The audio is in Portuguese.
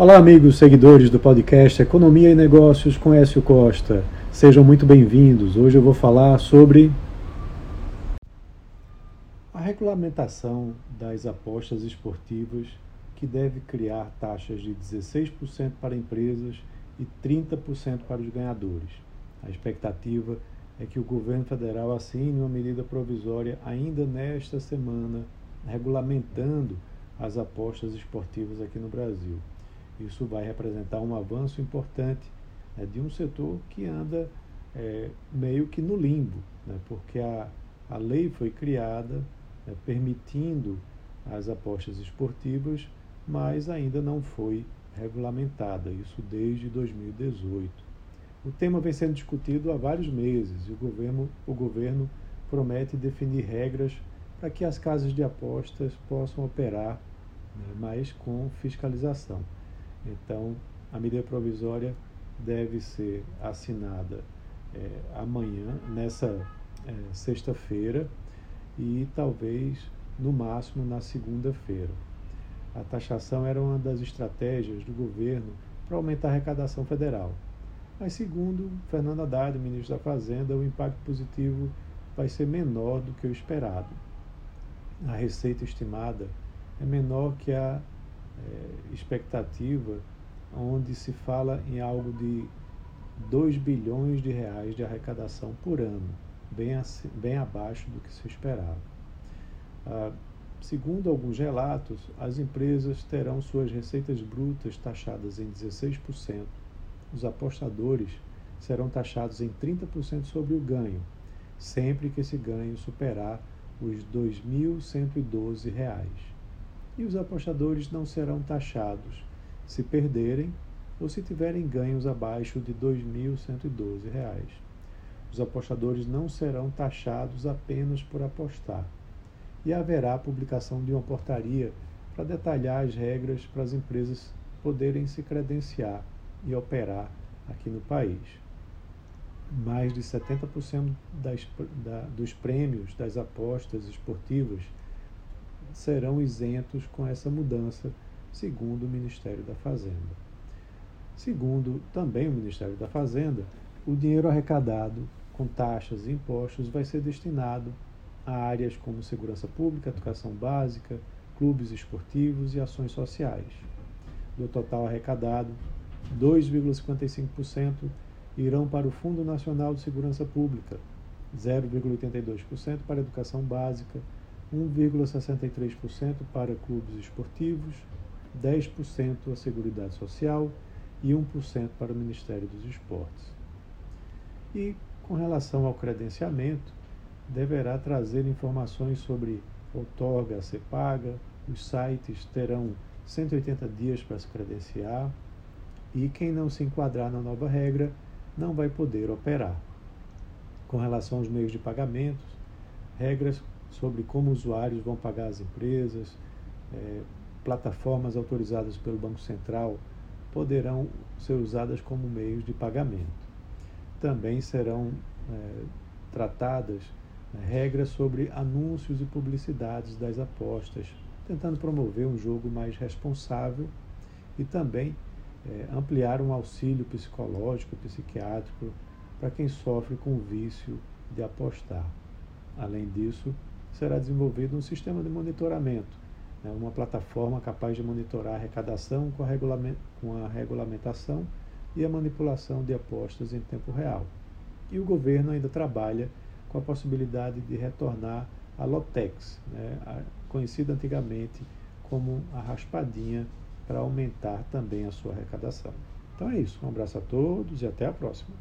Olá, amigos seguidores do podcast Economia e Negócios com Écio Costa. Sejam muito bem-vindos. Hoje eu vou falar sobre a regulamentação das apostas esportivas que deve criar taxas de 16% para empresas e 30% para os ganhadores. A expectativa é que o governo federal assine uma medida provisória ainda nesta semana, regulamentando as apostas esportivas aqui no Brasil. Isso vai representar um avanço importante né, de um setor que anda é, meio que no limbo, né, porque a, a lei foi criada né, permitindo as apostas esportivas, mas ainda não foi regulamentada, isso desde 2018. O tema vem sendo discutido há vários meses e o governo, o governo promete definir regras para que as casas de apostas possam operar, né, mas com fiscalização. Então, a medida provisória deve ser assinada é, amanhã, nessa é, sexta-feira, e talvez no máximo na segunda-feira. A taxação era uma das estratégias do governo para aumentar a arrecadação federal. Mas, segundo Fernando Haddad, ministro da Fazenda, o impacto positivo vai ser menor do que o esperado. A receita estimada é menor que a é, expectativa onde se fala em algo de 2 bilhões de reais de arrecadação por ano, bem, assim, bem abaixo do que se esperava. Ah, segundo alguns relatos, as empresas terão suas receitas brutas taxadas em 16%, os apostadores serão taxados em 30% sobre o ganho, sempre que esse ganho superar os R$ 2.112 e os apostadores não serão taxados se perderem ou se tiverem ganhos abaixo de R$ 2.112. Os apostadores não serão taxados apenas por apostar. E haverá publicação de uma portaria para detalhar as regras para as empresas poderem se credenciar e operar aqui no país. Mais de 70% das, da, dos prêmios das apostas esportivas serão isentos com essa mudança, segundo o Ministério da Fazenda. Segundo também o Ministério da Fazenda, o dinheiro arrecadado com taxas e impostos vai ser destinado a áreas como segurança pública, educação básica, clubes esportivos e ações sociais. Do total arrecadado, 2,55% irão para o Fundo Nacional de Segurança Pública, 0,82% para a educação básica, 1,63% para clubes esportivos, 10% a Seguridade Social e 1% para o Ministério dos Esportes. E, com relação ao credenciamento, deverá trazer informações sobre outorga a ser paga, os sites terão 180 dias para se credenciar e quem não se enquadrar na nova regra não vai poder operar. Com relação aos meios de pagamentos, regras sobre como usuários vão pagar as empresas, é, plataformas autorizadas pelo Banco Central poderão ser usadas como meios de pagamento. Também serão é, tratadas né, regras sobre anúncios e publicidades das apostas, tentando promover um jogo mais responsável e também é, ampliar um auxílio psicológico e psiquiátrico para quem sofre com o vício de apostar. Além disso, será desenvolvido um sistema de monitoramento, né, uma plataforma capaz de monitorar a arrecadação com a, com a regulamentação e a manipulação de apostas em tempo real. E o governo ainda trabalha com a possibilidade de retornar a Lotex, né, a, conhecida antigamente como a raspadinha, para aumentar também a sua arrecadação. Então é isso. Um abraço a todos e até a próxima.